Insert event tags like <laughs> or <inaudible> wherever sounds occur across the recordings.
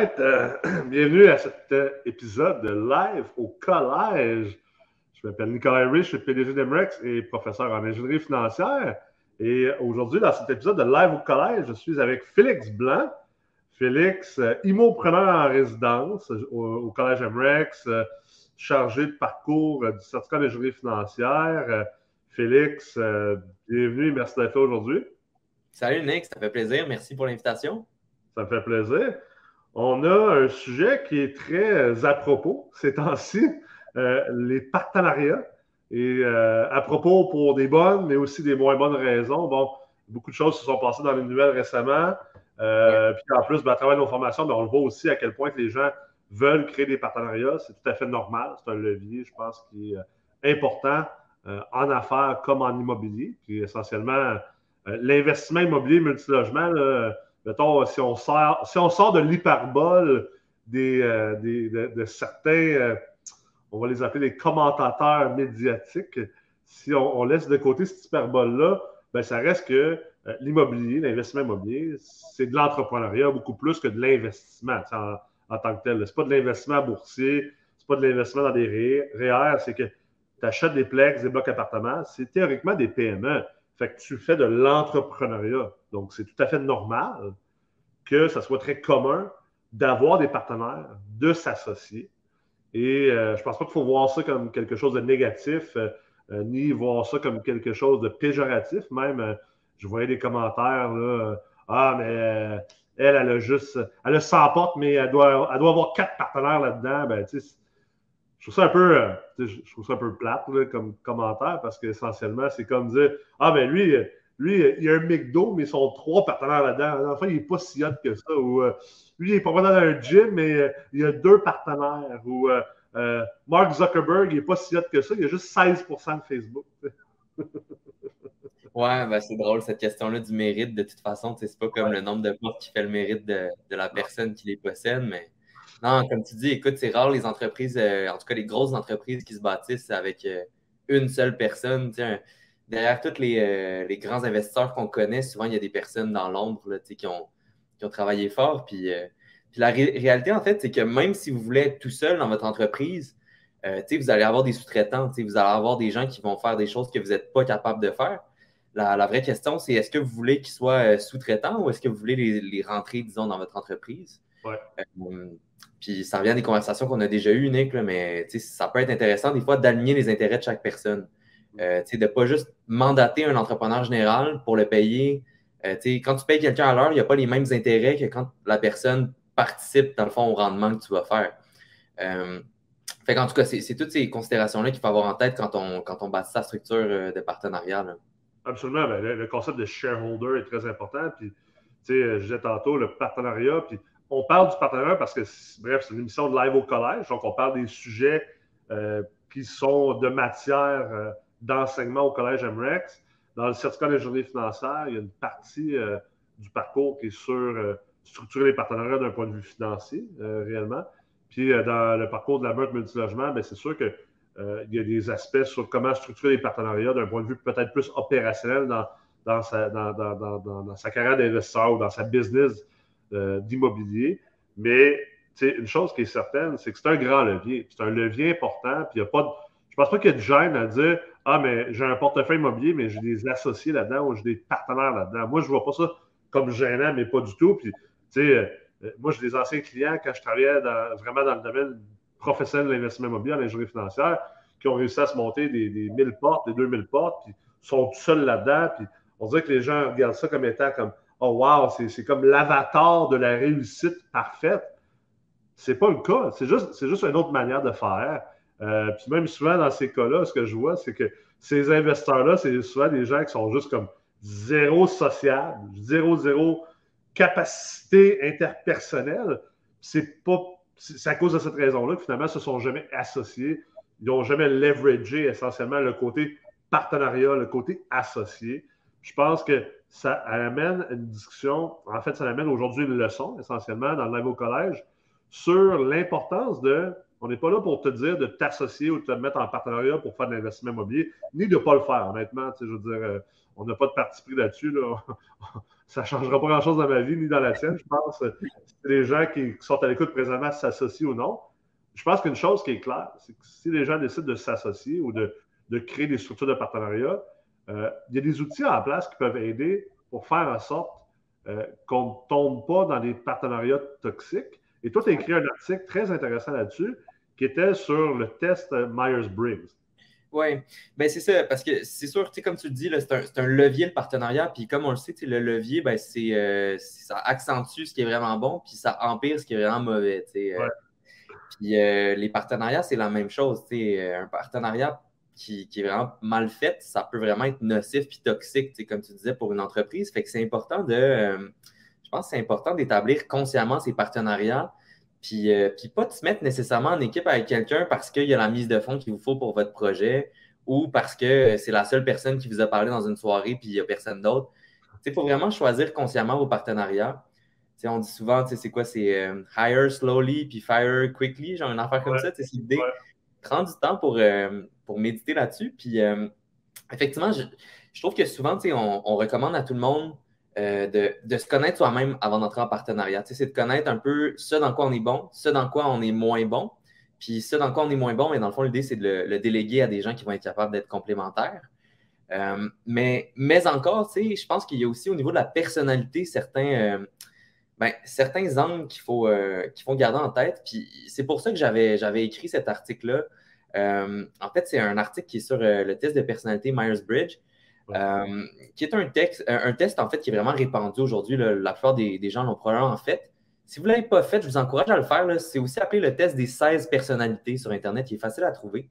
right. Euh, <clears throat> bienvenue à cet euh, épisode de Live au collège. Je m'appelle Nicolas Rich, je suis PDG d'Emrex et professeur en ingénierie financière. Et aujourd'hui, dans cet épisode de Live au collège, je suis avec Félix Blanc. Félix, euh, immopreneur en résidence au, collège Emrex, chargé de parcours du certificat d'ingénierie financière. Félix, bienvenue, merci d'être là aujourd'hui. Salut Nick, ça fait plaisir. Merci pour l'invitation. Ça me fait plaisir. On a un sujet qui est très euh, à propos ces temps-ci, euh, les partenariats. Et euh, à propos pour des bonnes, mais aussi des moins bonnes raisons. Bon, beaucoup de choses se sont passées dans les nouvelles récemment. Puis en plus, ben, à travers nos formations, ben, on le voit aussi à quel point les gens veulent créer des partenariats. C'est tout à fait normal. C'est un levier, je pense, qui est important en affaires comme en immobilier. Puis essentiellement, l'investissement immobilier multilogement, là, mettons, si on sort, si on sort de l'hyperbole des, euh, de, certains, euh, on va les appeler des commentateurs médiatiques, si on, laisse de côté cette hyperbole-là, ben, ça reste que euh, l'immobilier, l'investissement immobilier, c'est de l'entrepreneuriat beaucoup plus que de l'investissement en, tant que tel. Ce n'est pas de l'investissement boursier, c'est pas de l'investissement dans des REER, c'est que tu achètes des plex, des blocs appartements, c'est théoriquement des PME. Fait que tu fais de l'entrepreneuriat. Donc, c'est tout à fait normal que ça soit très commun d'avoir des partenaires, de s'associer. Et euh, je ne pense pas qu'il faut voir ça comme quelque chose de négatif, euh, euh, ni voir ça comme quelque chose de péjoratif. Même, je voyais des commentaires, là, ah, mais elle, elle a juste, elle a 100 portes, mais elle doit, avoir quatre partenaires là-dedans. Ben, tu sais, je trouve ça un peu, euh, je trouve ça un peu plate comme commentaire parce qu'essentiellement, c'est comme dire Ah, ben lui, lui, il y a un McDo, mais ils sont trois partenaires là-dedans. Enfin, il n'est pas si hot que ça. Ou euh, lui, il n'est pas vraiment dans un gym, mais euh, il y a deux partenaires. Ou Mark Zuckerberg, il n'est pas si hot que ça. Il y a juste 16% de Facebook. <laughs> ouais, ben c'est drôle cette question-là du mérite. De toute façon, c'est pas comme le nombre de portes qui fait le mérite de, de la personne qui les possède, mais non, comme tu dis, écoute, c'est rare les entreprises, euh, en tout cas les grosses entreprises qui se bâtissent avec euh, une seule personne. Derrière tous euh, les, grands investisseurs qu'on connaît, souvent il y a des personnes dans l'ombre qui ont, qui ont travaillé fort. Puis, puis la réalité, en fait, c'est que même si vous voulez être tout seul dans votre entreprise, vous allez avoir des sous-traitants, vous allez avoir des gens qui vont faire des choses que vous n'êtes pas capable de faire. La, vraie question, c'est est-ce que vous voulez qu'ils soient sous-traitants ou est-ce que vous voulez les, les, rentrer, disons, dans votre entreprise? Ouais. Puis ça revient des conversations qu'on a déjà eues, Nick, mais ça peut être intéressant des fois d'aligner les intérêts de chaque personne. Euh, de ne pas juste mandater un entrepreneur général pour le payer. Euh, quand tu payes quelqu'un à l'heure, il n'y a pas les mêmes intérêts que quand la personne participe, dans le fond, au rendement que tu vas faire. Euh, en tout cas, c'est toutes ces considérations-là qu'il faut avoir en tête quand on, quand on bâtit sa structure de partenariat. Absolument. Ben, le, concept de shareholder est très important. Puis, je disais tantôt, le partenariat, puis on parle du partenaire parce que, bref, c'est une émission de live au collège, donc on parle des sujets qui sont de matière d'enseignement au collège MREX. Dans le certificat d'ingénierie financière, il y a une partie euh, du parcours qui est sur structurer les partenariats d'un point de vue financier, réellement. Puis dans le parcours de la meurtre multilogement, ben, c'est sûr qu'il y a des aspects sur comment structurer les partenariats d'un point de vue peut-être plus opérationnel dans, dans, sa, dans, dans sa carrière d'investisseur ou dans sa business euh, d'immobilier. Mais une chose qui est certaine, c'est que c'est un grand levier. C'est un levier important. Puis il y a pas de, pense pas qu'il y ait de gêne à dire Ah, mais j'ai un portefeuille immobilier, mais j'ai des associés là-dedans ou j'ai des partenaires là-dedans. Moi, je ne vois pas ça comme gênant, mais pas du tout. Puis, tu sais, euh, moi, j'ai des anciens clients quand je travaillais vraiment dans le domaine professionnel de l'investissement immobilier, en ingénierie financière, qui ont réussi à se monter des, des 1000 portes, des 2000 portes, puis sont tout seuls là-dedans. Puis on dirait que les gens regardent ça comme étant comme oh wow, c'est comme l'avatar de la réussite parfaite. C'est pas le cas. C'est juste, juste une autre manière de faire. Euh, puis même souvent dans ces cas-là, ce que je vois, c'est que ces investisseurs-là, c'est souvent des gens qui sont juste comme zéro social, zéro, zéro capacité interpersonnelle. C'est pas. À cause de cette raison-là que finalement, ils se sont jamais associés. Ils n'ont jamais leveragé essentiellement le côté partenariat, le côté associé. Je pense que ça amène une discussion, en fait, ça amène aujourd'hui une leçon, essentiellement, dans le niveau collège, sur l'importance de On n'est pas là pour te dire de t'associer ou de te mettre en partenariat pour faire de l'investissement immobilier, ni de ne pas le faire, honnêtement. Je veux dire, euh, on n'a pas de parti pris là-dessus. <laughs> Ça ne changera pas grand-chose dans ma vie ni dans la tienne, je pense. Si les gens qui sont à l'écoute présentement s'associent ou non. Je pense qu'une chose qui est claire, c'est que si les gens décident de s'associer ou de, créer des structures de partenariat, euh, il y a des outils en place qui peuvent aider pour faire en sorte euh, qu'on ne tombe pas dans des partenariats toxiques. Et toi, tu as écrit un article très intéressant là-dessus qui était sur le test Myers-Briggs. Oui, ben c'est ça, parce que c'est sûr, comme tu le dis, c'est un, levier le partenariat, puis comme on le sait, le levier, ben, euh, c'est, ça accentue ce qui est vraiment bon, puis ça empire ce qui est vraiment mauvais. Euh. Puis les partenariats, c'est la même chose. Un partenariat qui, est vraiment mal fait, ça peut vraiment être nocif puis toxique, comme tu disais, pour une entreprise. Fait que c'est important de. Euh, je pense que c'est important d'établir consciemment ces partenariats. Puis, euh, puis pas de se mettre nécessairement en équipe avec quelqu'un parce qu'il y a la mise de fonds qu'il vous faut pour votre projet ou parce que c'est la seule personne qui vous a parlé dans une soirée puis il n'y a personne d'autre. Il faut vraiment choisir consciemment vos partenariats. on dit souvent, c'est quoi, c'est euh, hire slowly puis fire quickly, genre une affaire comme ça, c'est l'idée. Prends du temps pour, pour méditer là-dessus. Puis, euh, effectivement, je, trouve que souvent, on, on recommande à tout le monde euh, de, se connaître soi-même avant d'entrer en partenariat. C'est de connaître un peu ce dans quoi on est bon, ce dans quoi on est moins bon. Puis ce dans quoi on est moins bon, mais dans le fond, l'idée, c'est de le, déléguer à des gens qui vont être capables d'être complémentaires. Euh, mais, mais encore, je pense qu'il y a aussi au niveau de la personnalité certains, ben, certains angles qu'il faut, garder en tête. Puis c'est pour ça que j'avais écrit cet article-là euh, en fait, c'est un article qui est sur euh, le test de personnalité Myers-Briggs, euh, qui est un, texte, un test en fait qui est vraiment répandu aujourd'hui. La plupart des, gens l'ont probablement fait. Si vous ne l'avez pas fait, je vous encourage à le faire. C'est aussi appelé le test des 16 personnalités sur Internet, Il est facile à trouver.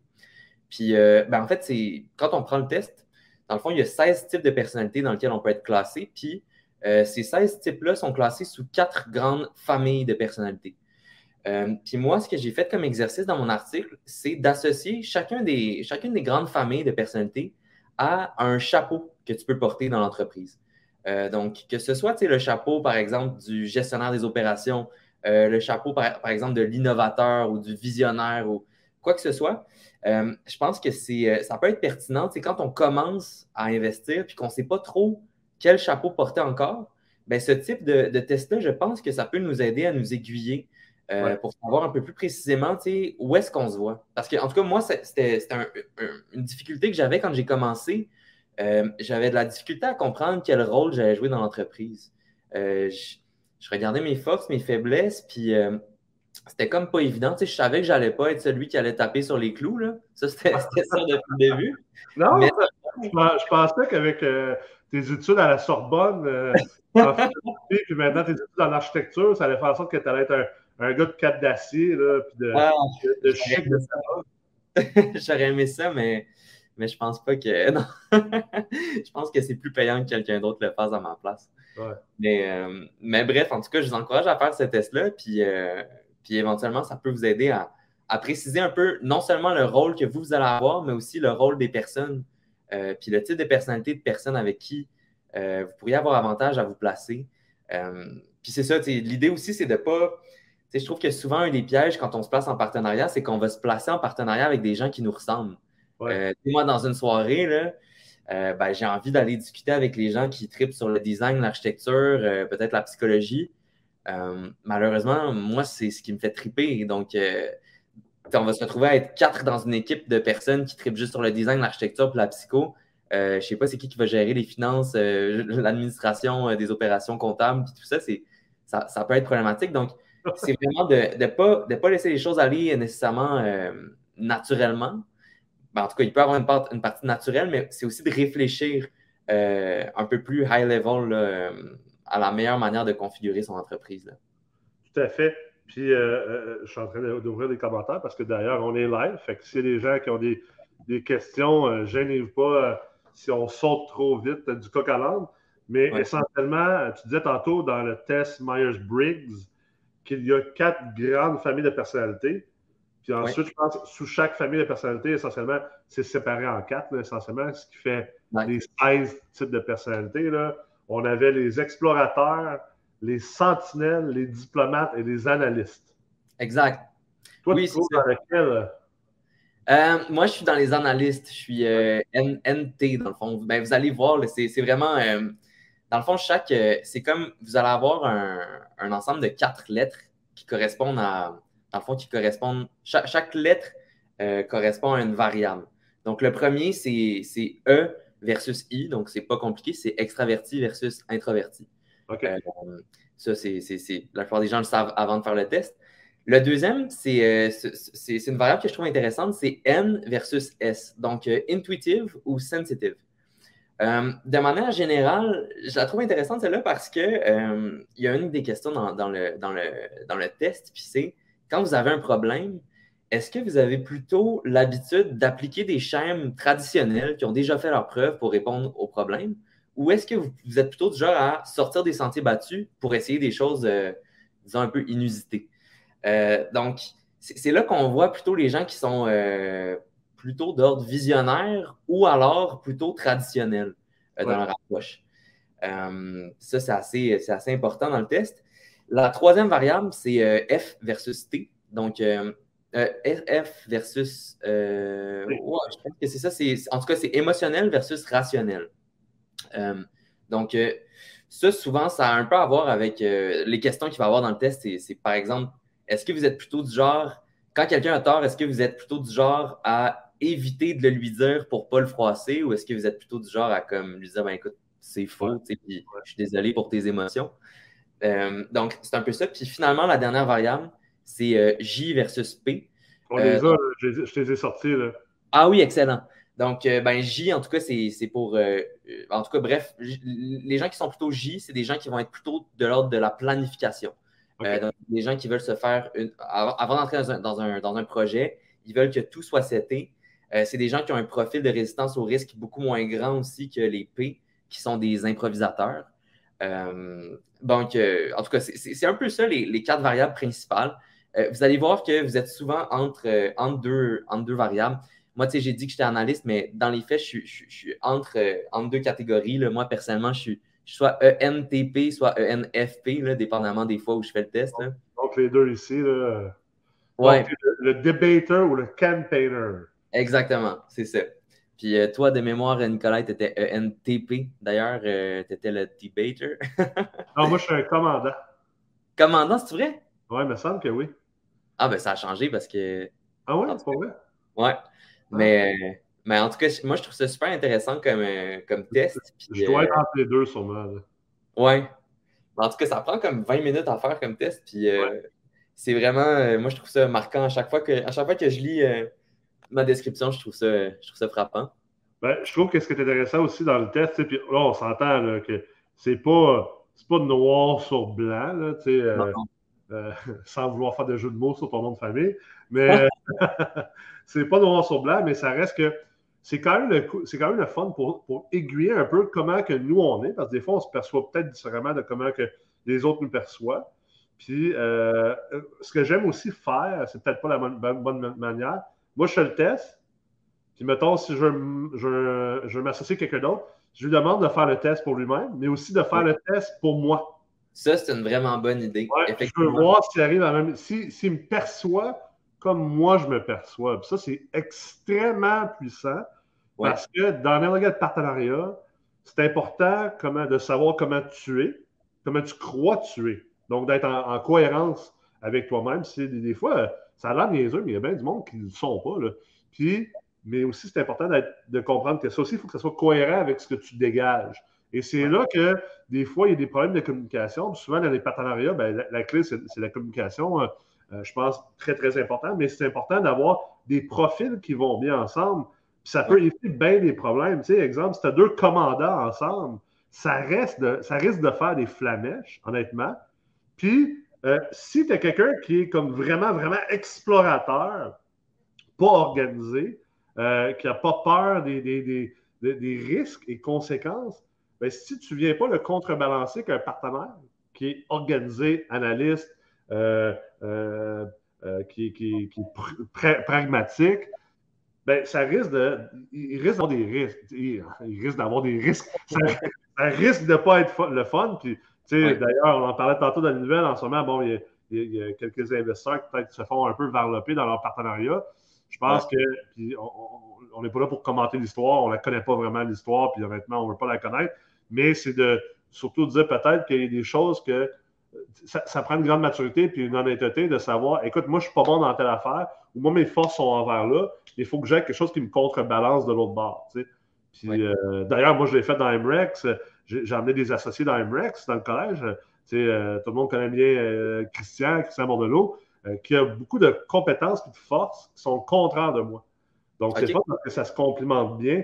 Puis, ben, en fait, c'est quand on prend le test, dans le fond, il y a 16 types de personnalités dans lesquelles on peut être classé. Puis, ces 16 types-là sont classés sous quatre grandes familles de personnalités. Euh, puis moi, ce que j'ai fait comme exercice dans mon article, c'est d'associer des, chacune des grandes familles de personnalités à un chapeau que tu peux porter dans l'entreprise. Euh, donc, que ce soit le chapeau, par exemple, du gestionnaire des opérations, euh, le chapeau, par, exemple, de l'innovateur ou du visionnaire ou quoi que ce soit, je pense que ça peut être pertinent. Quand on commence à investir puis qu'on ne sait pas trop quel chapeau porter encore, bien, ce type de, de test-là, je pense que ça peut nous aider à nous aiguiller euh, pour savoir un peu plus précisément où est-ce qu'on se voit. Parce que, en tout cas, moi, c'était une difficulté que j'avais quand j'ai commencé. Euh, j'avais de la difficulté à comprendre quel rôle j'allais jouer dans l'entreprise. Euh, je, regardais mes forces, mes faiblesses, puis c'était comme pas évident. je savais que j'allais pas être celui qui allait taper sur les clous. Là. Ça, c'était <laughs> ça depuis le début. Non, je, pensais qu'avec tes études à la Sorbonne, <laughs> puis maintenant tes études en architecture, ça allait faire en sorte que tu allais être un gars de cap d'acier, là, puis de, ah, de, <laughs> J'aurais aimé ça, mais, mais je pense pas que. <laughs> Non. je pense que c'est plus payant que quelqu'un d'autre le fasse à ma place. Mais, euh, mais bref, en tout cas, je vous encourage à faire ce test-là, puis, euh, puis éventuellement, ça peut vous aider à, à, préciser un peu non seulement le rôle que vous, vous allez avoir, mais aussi le rôle des personnes, euh, puis le type de personnalité de personnes avec qui vous pourriez avoir avantage à vous placer. puis c'est ça, l'idée aussi, c'est de ne pas je trouve que souvent, un des pièges quand on se place en partenariat, c'est qu'on va se placer en partenariat avec des gens qui nous ressemblent. Euh, moi, dans une soirée, euh, ben, j'ai envie d'aller discuter avec les gens qui tripent sur le design, l'architecture, euh, peut-être la psychologie. malheureusement, moi, c'est ce qui me fait triper. Donc, on va se retrouver à être quatre dans une équipe de personnes qui tripent juste sur le design, l'architecture et la psycho. je ne sais pas c'est qui qui va gérer les finances, l'administration des opérations comptables, tout ça, ça, ça peut être problématique. Donc, c'est vraiment de ne pas, de pas laisser les choses aller nécessairement euh, naturellement. Ben, en tout cas, il peut y avoir une, une partie naturelle, mais c'est aussi de réfléchir euh, un peu plus high level euh, à la meilleure manière de configurer son entreprise. Tout à fait. Puis, je suis en train d'ouvrir des commentaires parce que d'ailleurs, on est live. Fait que si les gens qui ont des, des questions, gênez-vous pas si on saute trop vite du coq à l'âne. Mais essentiellement, tu disais tantôt dans le test Myers-Briggs, qu'il y a quatre grandes familles de personnalités. Puis ensuite, je pense, sous chaque famille de personnalités, essentiellement, c'est séparé en quatre, essentiellement, ce qui fait les 16 types de personnalités. Là. On avait les explorateurs, les sentinelles, les diplomates et les analystes. Exact. Toi, tu trouves dans lequel? Euh, moi, je suis dans les analystes. Je suis euh, NT, dans le fond. Ben, vous allez voir, c'est vraiment. Euh, dans le fond, chaque. c'est comme vous allez avoir un, ensemble de quatre lettres qui correspondent à. Dans le fond, qui correspondent. Chaque, lettre correspond à une variable. Donc, le premier, c'est E versus I. Donc, c'est pas compliqué. C'est extraverti versus introverti. OK. ça, c'est. La plupart des gens le savent avant de faire le test. Le deuxième, euh, c'est une variable que je trouve intéressante, c'est N versus S, donc euh, intuitive ou sensitive. Euh, de manière générale, je la trouve intéressante celle-là parce que il y a une des questions dans, le, dans, le, dans le test, puis c'est quand vous avez un problème, est-ce que vous avez plutôt l'habitude d'appliquer des schèmes traditionnels qui ont déjà fait leur preuve pour répondre aux problèmes, ou est-ce que vous, êtes plutôt du genre à sortir des sentiers battus pour essayer des choses, disons, un peu inusitées? Euh, donc, c'est là qu'on voit plutôt les gens qui sont euh, plutôt d'ordre visionnaire ou alors plutôt traditionnel euh, dans leur approche. ça, c'est assez, assez, important dans le test. La troisième variable, c'est F versus T. Donc, F versus. je pense que c'est ça. En tout cas, c'est émotionnel versus rationnel. donc, ça, souvent, ça a un peu à voir avec les questions qu'il va y avoir dans le test. C'est par exemple est-ce que vous êtes plutôt du genre, quand quelqu'un a tort, est-ce que vous êtes plutôt du genre à éviter de le lui dire pour ne pas le froisser ou est-ce que vous êtes plutôt du genre à comme lui dire, ben écoute, c'est faux, puis je suis désolé pour tes émotions. Euh, donc, c'est un peu ça. Puis finalement, la dernière variable, c'est euh, J versus P. On les euh, a, je, je les ai sortis. Là. Ah oui, excellent. Donc, ben, J, en tout cas, c'est pour. en tout cas, bref, les gens qui sont plutôt J, c'est des gens qui vont être plutôt de l'ordre de la planification. Euh, des gens qui veulent se faire une, avant, d'entrer dans un, dans, un, projet, ils veulent que tout soit seté. Euh, c'est des gens qui ont un profil de résistance au risque beaucoup moins grand aussi que les P, qui sont des improvisateurs. Euh, donc, en tout cas, c'est un peu ça les, quatre variables principales. vous allez voir que vous êtes souvent entre, entre, deux, entre deux variables. Moi, tu sais, j'ai dit que j'étais analyste, mais dans les faits, je, suis entre, entre deux catégories. Moi, personnellement, je suis, soit ENTP, soit ENFP, là, dépendamment des fois où je fais le test. Donc, les deux ici, là. Ouais. le, debater ou le campaigner. Exactement, c'est ça. Puis euh, toi, de mémoire, Nicolas, tu étais ENTP. D'ailleurs, euh, tu étais le debater. <laughs> non, moi, je suis un commandant. Commandant, c'est vrai? Oui, il me semble que oui. Ah, ben ça a changé parce que. Ah ouais, c'est pas vrai? Ouais. Mais mais en tout cas, moi, je trouve ça super intéressant comme, euh, comme test. je dois être euh, entre les deux, sûrement. Oui. En tout cas, ça prend comme 20 minutes à faire comme test. Puis c'est vraiment, moi, je trouve ça marquant. À chaque fois que, à chaque fois que je lis ma description, je trouve ça, je trouve ça frappant. Ben, je trouve que ce qui est intéressant aussi dans le test, puis là, on s'entend que c'est pas, pas noir sur blanc, là, <laughs> sans vouloir faire de jeu de mots sur ton nom de famille. Mais <laughs> c'est pas noir sur blanc, mais ça reste que c'est quand, même le, quand même le fun pour, pour, aiguiller un peu comment que nous on est, parce que des fois, on se perçoit peut-être différemment de comment que les autres nous perçoivent. Puis, euh, ce que j'aime aussi faire, c'est peut-être pas la bonne, manière. Moi, je fais le test. Puis, mettons, si je, je, je veux m'associer à quelqu'un d'autre, je lui demande de faire le test pour lui-même, mais aussi de faire le test pour moi. Ça, c'est une vraiment bonne idée. je veux voir s'il arrive à même. S'il si, me perçoit comme moi je me perçois. ça, c'est extrêmement puissant parce que dans n'importe de partenariat, c'est important comment, de savoir comment tu es, comment tu crois tu es. Donc, d'être en, cohérence avec toi-même. Des, des fois, ça a l'air niaiseux, mais il y a bien du monde qui ne le sont pas. Là. Puis, mais aussi, c'est important de comprendre que ça aussi, il faut que ça soit cohérent avec ce que tu dégages. Et c'est là que des fois, il y a des problèmes de communication. souvent, dans les partenariats, ben, la, clé, c'est la communication. Euh, je pense, très, très important, mais c'est important d'avoir des profils qui vont bien ensemble. Puis ça peut éviter bien des problèmes. Tu sais, exemple, si tu as deux commandants ensemble, ça, reste de, ça risque de faire des flamèches, honnêtement. Puis, euh, si tu as quelqu'un qui est comme vraiment, vraiment explorateur, pas organisé, euh, qui n'a pas peur des, des, des, risques et conséquences, bien, si tu ne viens pas le contrebalancer qu'un partenaire qui est organisé, analyste, euh, euh, qui, qui, est pragmatique, ben, ça risque de. Il risque d'avoir des risques. Il, risque d'avoir des risques. Ça, risque de ne pas être le fun. Puis, D'ailleurs, on en parlait tantôt dans les nouvelles en ce moment. Bon, il il y a quelques investisseurs qui peut-être se font un peu varloper dans leur partenariat. Je pense que, on n'est pas là pour commenter l'histoire, on ne la connaît pas vraiment l'histoire, puis honnêtement, on ne veut pas la connaître, mais c'est de surtout dire peut-être qu'il y a des choses que ça, prend une grande maturité puis une honnêteté de savoir, écoute, moi, je ne suis pas bon dans telle affaire, ou moi, mes forces sont envers là, il faut que j'ai quelque chose qui me contrebalance de l'autre bord. Euh, d'ailleurs, moi, je l'ai fait dans MREX, j'ai amené des associés dans MREX, dans le collège. Euh, tout le monde connaît bien euh, Christian, Christian Bordelot, qui a beaucoup de compétences et de forces qui sont contraires de moi. Donc, c'est pas parce que ça se complimente bien.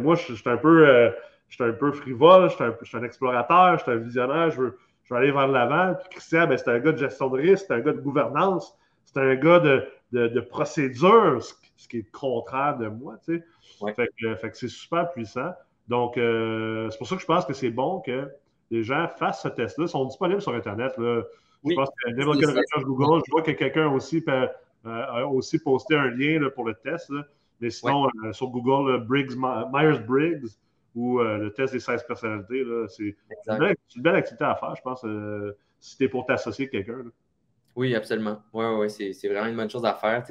moi, je, suis un peu je suis un peu frivole, je suis un, explorateur, je suis un visionnaire, je veux, je veux aller vers l'avant. Puis Christian, ben, c'est un gars de gestion de risque, c'est un gars de gouvernance, c'est un gars de, de, procédure, ce, qui est contraire de moi. Tu sais. Fait que, c'est super puissant. Donc, euh, c'est pour ça que je pense que c'est bon que les gens fassent ce test-là. Ils sont disponibles sur Internet. Là. Je pense que Google, je vois que quelqu'un aussi euh, a aussi posté un lien là, pour le test. Mais sinon, euh, sur Google, Briggs, Myers-Briggs, ou le test des 16 personnalités. C'est une, belle activité à faire, je pense, si tu es pour t'associer avec quelqu'un. Oui, absolument. Oui, oui, c'est vraiment une bonne chose à faire.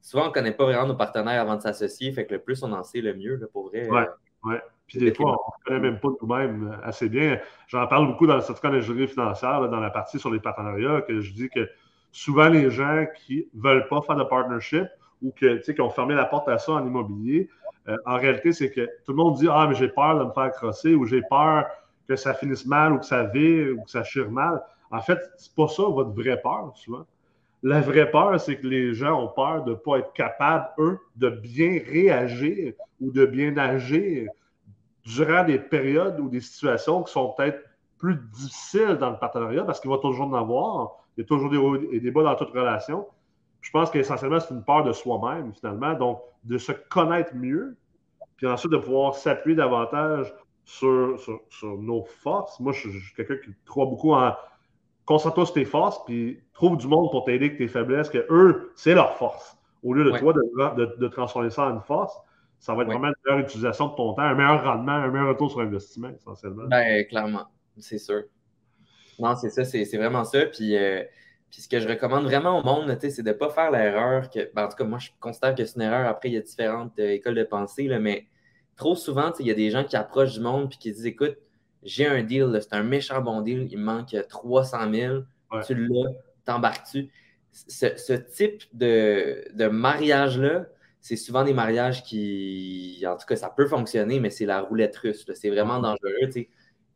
Souvent, on ne connaît pas vraiment nos partenaires avant de s'associer, fait que le plus on en sait, le mieux, pour vrai. Oui, oui. Puis des fois, on ne connaît même pas nous-mêmes assez bien. J'en parle beaucoup dans le certificat d'ingénierie financière, dans la partie sur les partenariats, que je dis que souvent les gens qui ne veulent pas faire de partnership ou que, qui ont fermé la porte à ça en immobilier, euh, en réalité, c'est que tout le monde dit Ah, mais j'ai peur de me faire crosser ou j'ai peur que ça finisse mal ou que ça vire ou que ça chire mal. En fait, c'est pas ça votre vraie peur, souvent. La vraie peur, c'est que les gens ont peur de ne pas être capables, eux, de bien réagir ou de bien agir durant des périodes ou des situations qui sont peut-être plus difficiles dans le partenariat parce qu'il va toujours en avoir. Il y a toujours des hauts et des bas dans toute relation. Je pense qu'essentiellement, c'est une peur de soi-même, finalement. Donc, de se connaître mieux, puis ensuite de pouvoir s'appuyer davantage sur, nos forces. Moi, je, suis quelqu'un qui croit beaucoup en concentre-toi sur tes forces, puis trouve du monde pour t'aider avec tes faiblesses, que eux, c'est leur force. Au lieu de toi de, transformer ça en une force, ça va être vraiment une meilleure utilisation de ton temps, un meilleur rendement, un meilleur retour sur investissement, essentiellement. Ben, clairement, c'est sûr. Non, c'est ça, c'est vraiment ça. Puis, euh, puis ce que je recommande vraiment au monde, c'est de ne pas faire l'erreur que. Ben, en tout cas, moi, je considère que c'est une erreur. Après, il y a différentes euh, écoles de pensée, là, mais trop souvent, il y a des gens qui approchent du monde et qui disent Écoute, j'ai un deal, c'est un méchant bon deal, il me manque 300 000, tu l'as, t'embarques-tu? Ce, type de, mariage-là, c'est souvent des mariages qui, en tout cas, ça peut fonctionner, mais c'est la roulette russe. C'est vraiment dangereux.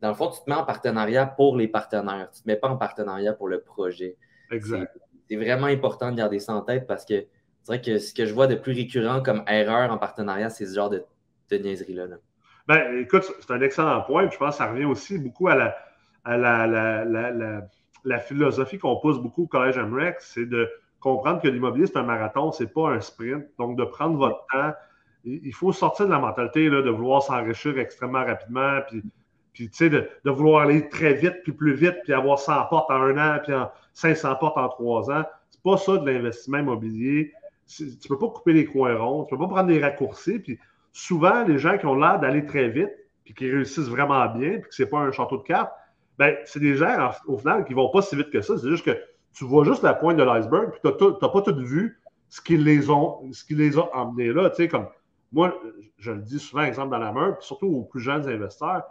Dans le fond, tu te mets en partenariat pour les partenaires. Tu ne te mets pas en partenariat pour le projet. Exact. C'est vraiment important de garder ça en tête parce que c'est vrai que ce que je vois de plus récurrent comme erreur en partenariat, c'est ce genre de, de niaiserie-là. Ben, écoute, c'est un excellent point. je pense que ça revient aussi beaucoup à la, à la, la, philosophie qu'on pose beaucoup au Collège MREX, c'est de comprendre que l'immobilier, c'est un marathon, c'est pas un sprint. Donc, de prendre votre temps. Il faut sortir de la mentalité là, de vouloir s'enrichir extrêmement rapidement, puis puis, tu sais, de, vouloir aller très vite, puis plus vite, puis avoir 100 portes en un an, puis en 500 portes en trois ans. C'est pas ça de l'investissement immobilier. Tu ne peux pas couper les coins ronds, tu ne peux pas prendre des raccourcis. Puis souvent, les gens qui ont l'air d'aller très vite, puis qui réussissent vraiment bien, puis que ce n'est pas un château de cartes, ben, c'est des gens, au final, qui ne vont pas si vite que ça. C'est juste que tu vois juste la pointe de l'iceberg, puis tu n'as pas tout vu ce qui les ont, ce qui les a emmenés là. Tu sais, comme moi, je le dis souvent, exemple dans la main, puis surtout aux plus jeunes investisseurs,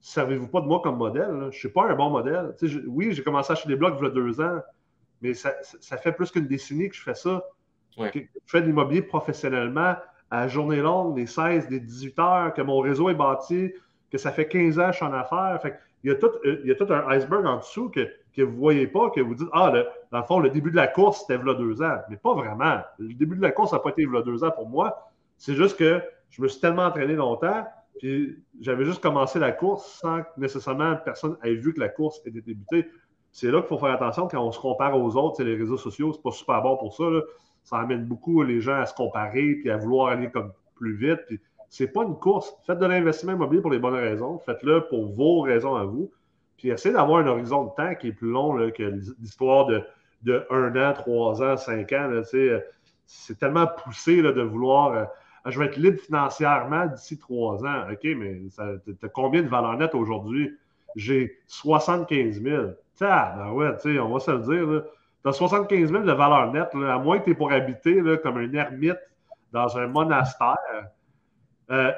servez-vous pas de moi comme modèle. Je ne suis pas un bon modèle. oui, j'ai commencé à acheter des blocs il y a deux ans, mais ça, fait plus qu'une décennie que je fais ça. Je fais de l'immobilier professionnellement à journée longue, des 16, des 18 heures, que mon réseau est bâti, que ça fait 15 ans que je suis en affaires. Fait il, y a tout, euh, il y a tout un iceberg en dessous que, que vous ne voyez pas, que vous dites Ah, dans le fond, le début de la course, c'était là deux ans. Mais pas vraiment. Le début de la course n'a pas été là deux ans pour moi. C'est juste que je me suis tellement entraîné longtemps puis j'avais juste commencé la course sans que nécessairement personne ait vu que la course était débutée. C'est là qu'il faut faire attention quand on se compare aux autres. Les réseaux sociaux, c'est pas super bon pour ça. Ça amène beaucoup les gens à se comparer puis à vouloir aller comme plus vite. Puis c'est pas une course. Faites de l'investissement immobilier pour les bonnes raisons. Faites-le pour vos raisons à vous. Puis essayez d'avoir un horizon de temps qui est plus long que l'histoire de, de un an, trois ans, cinq ans. C'est tellement poussé de vouloir euh, ah, je vais être libre financièrement d'ici trois ans. OK, mais tu as combien de valeur nette aujourd'hui? j'ai 75 000. Ah, ben ouais, on va se le dire. Tu as 75 000 de valeur nette, à moins que tu es pour habiter là, comme un ermite dans un monastère. Euh,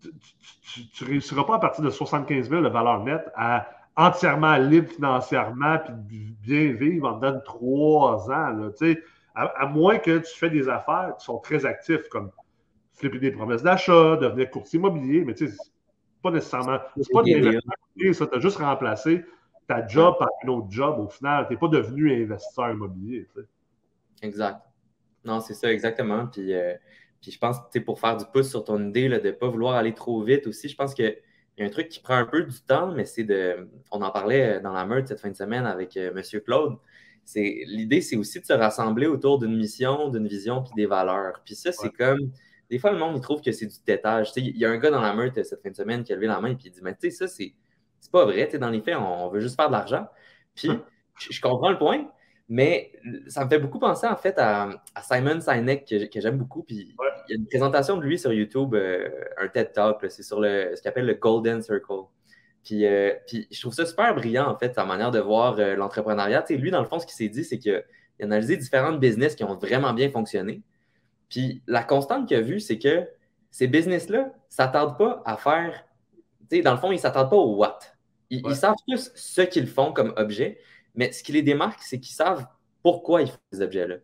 tu ne réussiras pas à partir de 75 000 de valeur nette à entièrement libre financièrement puis bien vivre en dedans de trois ans. Là, à, à, moins que tu fais des affaires qui sont très actifs, comme flipper des promesses d'achat, devenir courtier immobilier, mais tu sais, pas nécessairement. C'est pas des ça. Tu as juste remplacé ta job par un autre job au final. Tu n'es pas devenu investisseur immobilier. Exact. Non, c'est ça, exactement. Puis, euh, puis je pense que pour faire du pouce sur ton idée là, de ne pas vouloir aller trop vite aussi, je pense qu'il y a un truc qui prend un peu du temps, mais c'est de. On en parlait dans la meute cette fin de semaine avec euh, M. Claude. L'idée, c'est aussi de se rassembler autour d'une mission, d'une vision, puis des valeurs. Puis ça, c'est comme des fois, le monde, il trouve que c'est du tétage. Il y a un gars dans la meute cette fin de semaine qui a levé la main et il dit Mais tu sais, ça, c'est pas vrai. Dans les faits, on, veut juste faire de l'argent. Puis, je, comprends le point, mais ça me fait beaucoup penser, en fait, à, Simon Sinek, que, j'aime beaucoup. Puis, il y a une présentation de lui sur YouTube, euh, un TED Talk. C'est sur le, ce qu'il appelle le Golden Circle. Puis, euh, puis, je trouve ça super brillant, en fait, sa manière de voir euh, l'entrepreneuriat. Lui, dans le fond, ce qu'il s'est dit, c'est qu'il a analysé différentes business qui ont vraiment bien fonctionné. Puis la constante qu'il a vue, c'est que ces business-là ne s'attardent pas à faire. Tu sais, dans le fond, ils ne s'attardent pas au what. Ils, savent tous ce qu'ils font comme objet, mais ce qui les démarque, c'est qu'ils savent pourquoi ils font ces objets-là.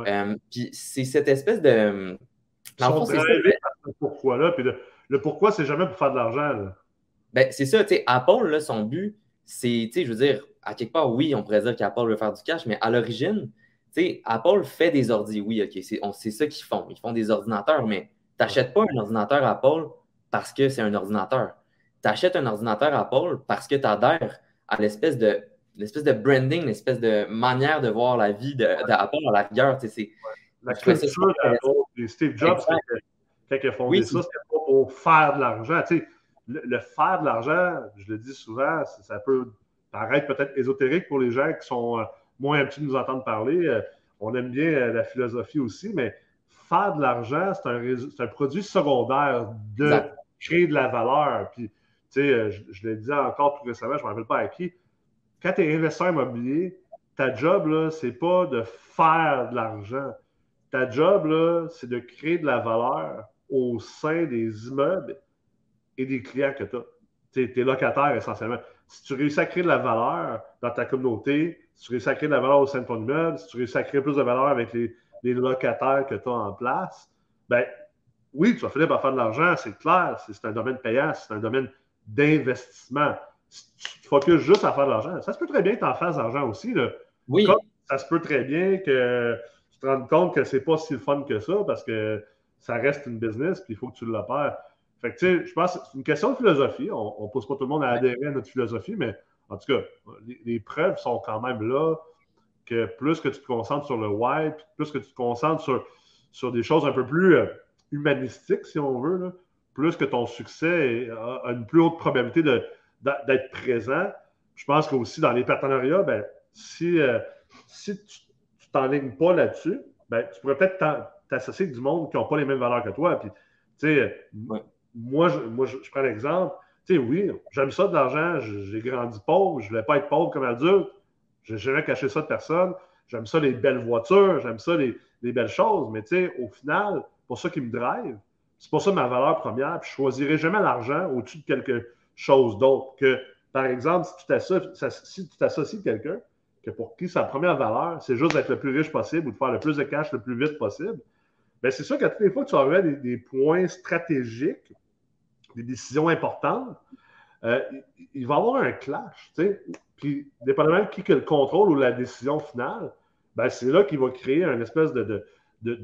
Euh, puis c'est cette espèce de. Dans le fond, c'est ça. pourquoi là. Puis le, pourquoi, c'est jamais pour faire de l'argent. Ben, c'est ça, tu sais, Apple, là, son but, c'est, tu sais, je veux dire, à quelque part, oui, on pourrait dire qu'Apple veut faire du cash, mais à l'origine, Apple fait des ordi, oui, OK, c'est ça qu'ils font. Ils font des ordinateurs, mais tu n'achètes pas un ordinateur Apple parce que c'est un ordinateur. Tu achètes un ordinateur Apple parce que tu adhères à l'espèce de l'espèce de branding, l'espèce de manière de voir la vie d'Apple à la rigueur. C'est, la culture d'Apple, Steve Jobs, quand ils font ça, c'est pas pour faire de l'argent. Le, le, faire de l'argent, je le dis souvent, ça peut paraître peut-être ésotérique pour les gens qui sont euh, moins habitués de nous entendre parler. Euh, on aime bien euh, la philosophie aussi, mais faire de l'argent, c'est un, un, produit secondaire de créer de la valeur. Puis, tu euh, je, l'ai dit encore tout récemment, je ne me rappelle pas à qui. Quand tu es investisseur immobilier, ta job, là, c'est pas de faire de l'argent. Ta job, c'est de créer de la valeur au sein des immeubles et des clients que tu as. Tu es locataire essentiellement si tu réussis à créer de la valeur dans ta communauté, si tu réussis à créer de la valeur au sein de ton immeuble, si tu réussis à créer plus de valeur avec les, locataires que tu as en place, ben oui, tu vas finir par faire de l'argent, c'est clair. C'est un domaine payant, c'est un domaine d'investissement. Si tu te focuses juste à faire de l'argent, ça se peut très bien que tu en fasses de l'argent aussi. Là. Oui. ça se peut très bien que tu te rendes compte que c'est pas si fun que ça parce que ça reste une business puis il faut que tu l'opères. Fait que, tu sais, je pense que c'est une question de philosophie. On ne pousse pas tout le monde à adhérer à notre philosophie, mais en tout cas, les, preuves sont quand même là que plus que tu te concentres sur le why, plus que tu te concentres sur, sur des choses un peu plus euh, humanistiques, si on veut, plus que ton succès a, une plus haute probabilité d'être présent. Je pense qu'aussi dans les partenariats, ben, si, euh, si tu ne t'enlignes pas là-dessus, ben, tu pourrais peut-être t'associer avec du monde qui n'ont pas les mêmes valeurs que toi. Puis, moi, je, moi, je, prends l'exemple. Oui, j'aime ça de l'argent. J'ai grandi pauvre. Je ne voulais pas être pauvre comme adulte. Je n'ai jamais caché ça de personne. J'aime ça les belles voitures. J'aime ça les, belles choses. Mais au final, pour ça qui me drive, c'est pour ça ma valeur première. Puis je ne choisirai jamais l'argent au-dessus de quelque chose d'autre. Que, par exemple, si tu t'associes si quelqu'un que pour qui sa première valeur, c'est juste d'être le plus riche possible ou de faire le plus de cash le plus vite possible, bien, c'est sûr qu'à toutes les fois que tu aurais des, des points stratégiques des décisions importantes, euh, il va y avoir un clash. Puis, dépendamment de qui que le contrôle ou la décision finale, ben, c'est là qu'il va créer une espèce de,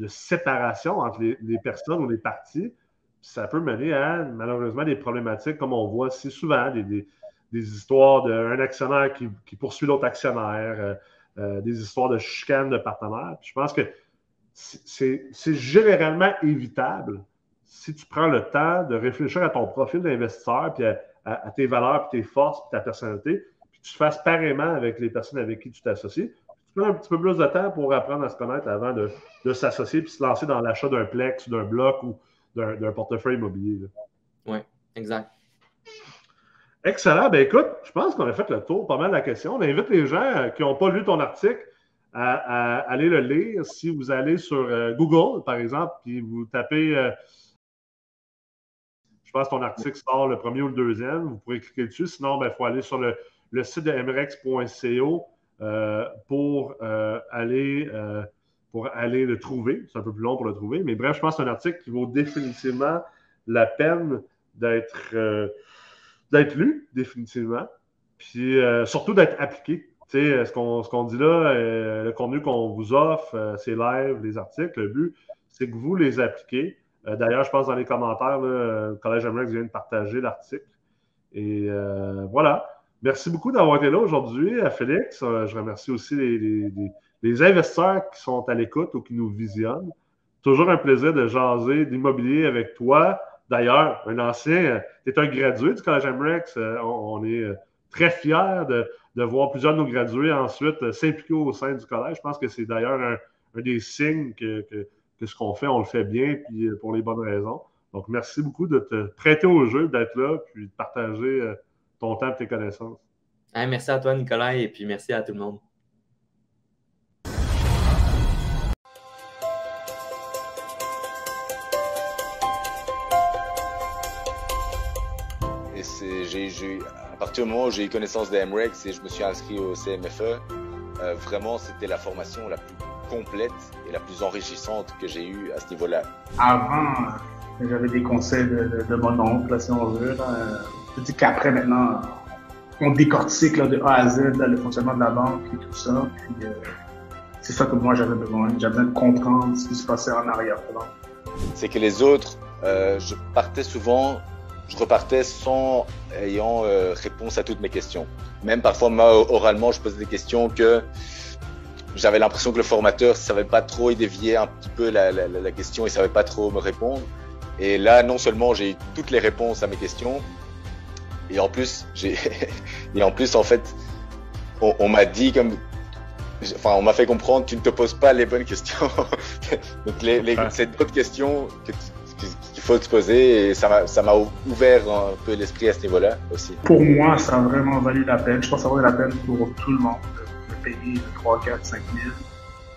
séparation entre les, personnes ou les parties. ça peut mener à, malheureusement, des problématiques comme on voit si souvent, des, des, histoires d'un actionnaire qui, poursuit l'autre actionnaire, euh, euh, des histoires de chicane de partenaires. je pense que c'est généralement évitable si tu prends le temps de réfléchir à ton profil d'investisseur, puis à, tes valeurs, puis tes forces, puis ta personnalité, puis tu fasses pareillement avec les personnes avec qui tu t'associes, tu prends un petit peu plus de temps pour apprendre à se connaître avant de, s'associer puis se lancer dans l'achat d'un plex, d'un bloc ou d'un portefeuille immobilier. Oui, exact. Excellent. Ben écoute, je pense qu'on a fait le tour pas mal de la question. On invite les gens qui n'ont pas lu ton article à, aller le lire. Si vous allez sur Google, par exemple, puis vous tapez je pense que ton article sort le premier ou le deuxième. Vous pouvez cliquer dessus. Sinon, il ben, faut aller sur le, site de mrex.co euh, pour, euh, aller, euh, pour aller le trouver. C'est un peu plus long pour le trouver. Mais bref, je pense que c'est un article qui vaut définitivement la peine d'être d'être lu, définitivement. Puis surtout d'être appliqué. ce qu'on dit là, le contenu qu'on vous offre, ces lives, les articles, le but, c'est que vous les appliquez. Euh, d'ailleurs, je pense dans les commentaires, le Collège Amérique vient de partager l'article. Et euh, voilà. Merci beaucoup d'avoir été là aujourd'hui, à Félix. Euh, je remercie aussi les, investisseurs qui sont à l'écoute ou qui nous visionnent. Toujours un plaisir de jaser d'immobilier avec toi. D'ailleurs, un ancien, tu es un gradué du Collège Amrex. On, est très fiers de, voir plusieurs de nos gradués ensuite s'impliquer au sein du collège. Je pense que c'est d'ailleurs un, des signes que ce qu'on fait, on le fait bien, puis euh, pour les bonnes raisons. Donc, merci beaucoup de te prêter au jeu, d'être là, puis de partager euh, ton temps et tes connaissances. merci à toi, Nicolas, et puis merci à tout le monde. j'ai, à partir du moment où j'ai eu connaissance des MREX et je me suis inscrit au CMFE, euh, vraiment, c'était la formation la plus complète et la plus enrichissante que j'ai eue à ce niveau-là. Avant, j'avais des conseils de, de, mon oncle, si on veut. Je dis qu'après, maintenant, on décortique de A à Z le fonctionnement de la banque et tout ça. Euh, c'est ça que moi j'avais besoin. J'avais besoin de comprendre ce qui se passait en arrière-plan. C'est que les autres, euh, je partais souvent, je repartais sans ayant euh, réponse à toutes mes questions. Même parfois, moi, oralement, je posais des questions que j'avais l'impression que le formateur savait pas trop, il déviait un petit peu la, la, question, il savait pas trop me répondre. Et là, non seulement j'ai eu toutes les réponses à mes questions, et en plus, j'ai, <laughs> et en plus, en fait, on, on m'a dit comme, enfin, on m'a fait comprendre, tu ne te poses pas les bonnes questions. <laughs> Donc, les, les, c'est d'autres questions qu'il faut se poser, et ça m'a, ça m'a ouvert un peu l'esprit à ce niveau-là aussi. Pour moi, ça a vraiment valu la peine. Je pense que ça vaut la peine pour tout le monde payer 3, 4, 5 000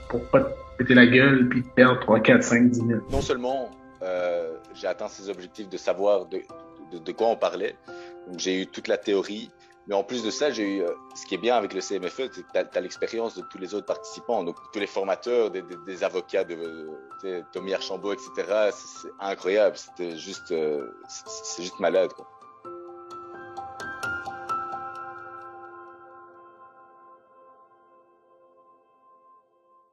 pour pas te péter la gueule puis perdre 3, 4, 5, 10 000. Non seulement euh, j'ai atteint ces objectifs de savoir de, de, de quoi on parlait, j'ai eu toute la théorie, mais en plus de ça, j'ai eu, euh, ce qui est bien avec le CMFE, c'est que tu as, l'expérience de tous les autres participants, donc tous les formateurs, des, avocats, de, Tommy Archambault, etc. C'est incroyable, c'était juste, euh, c'est juste malade.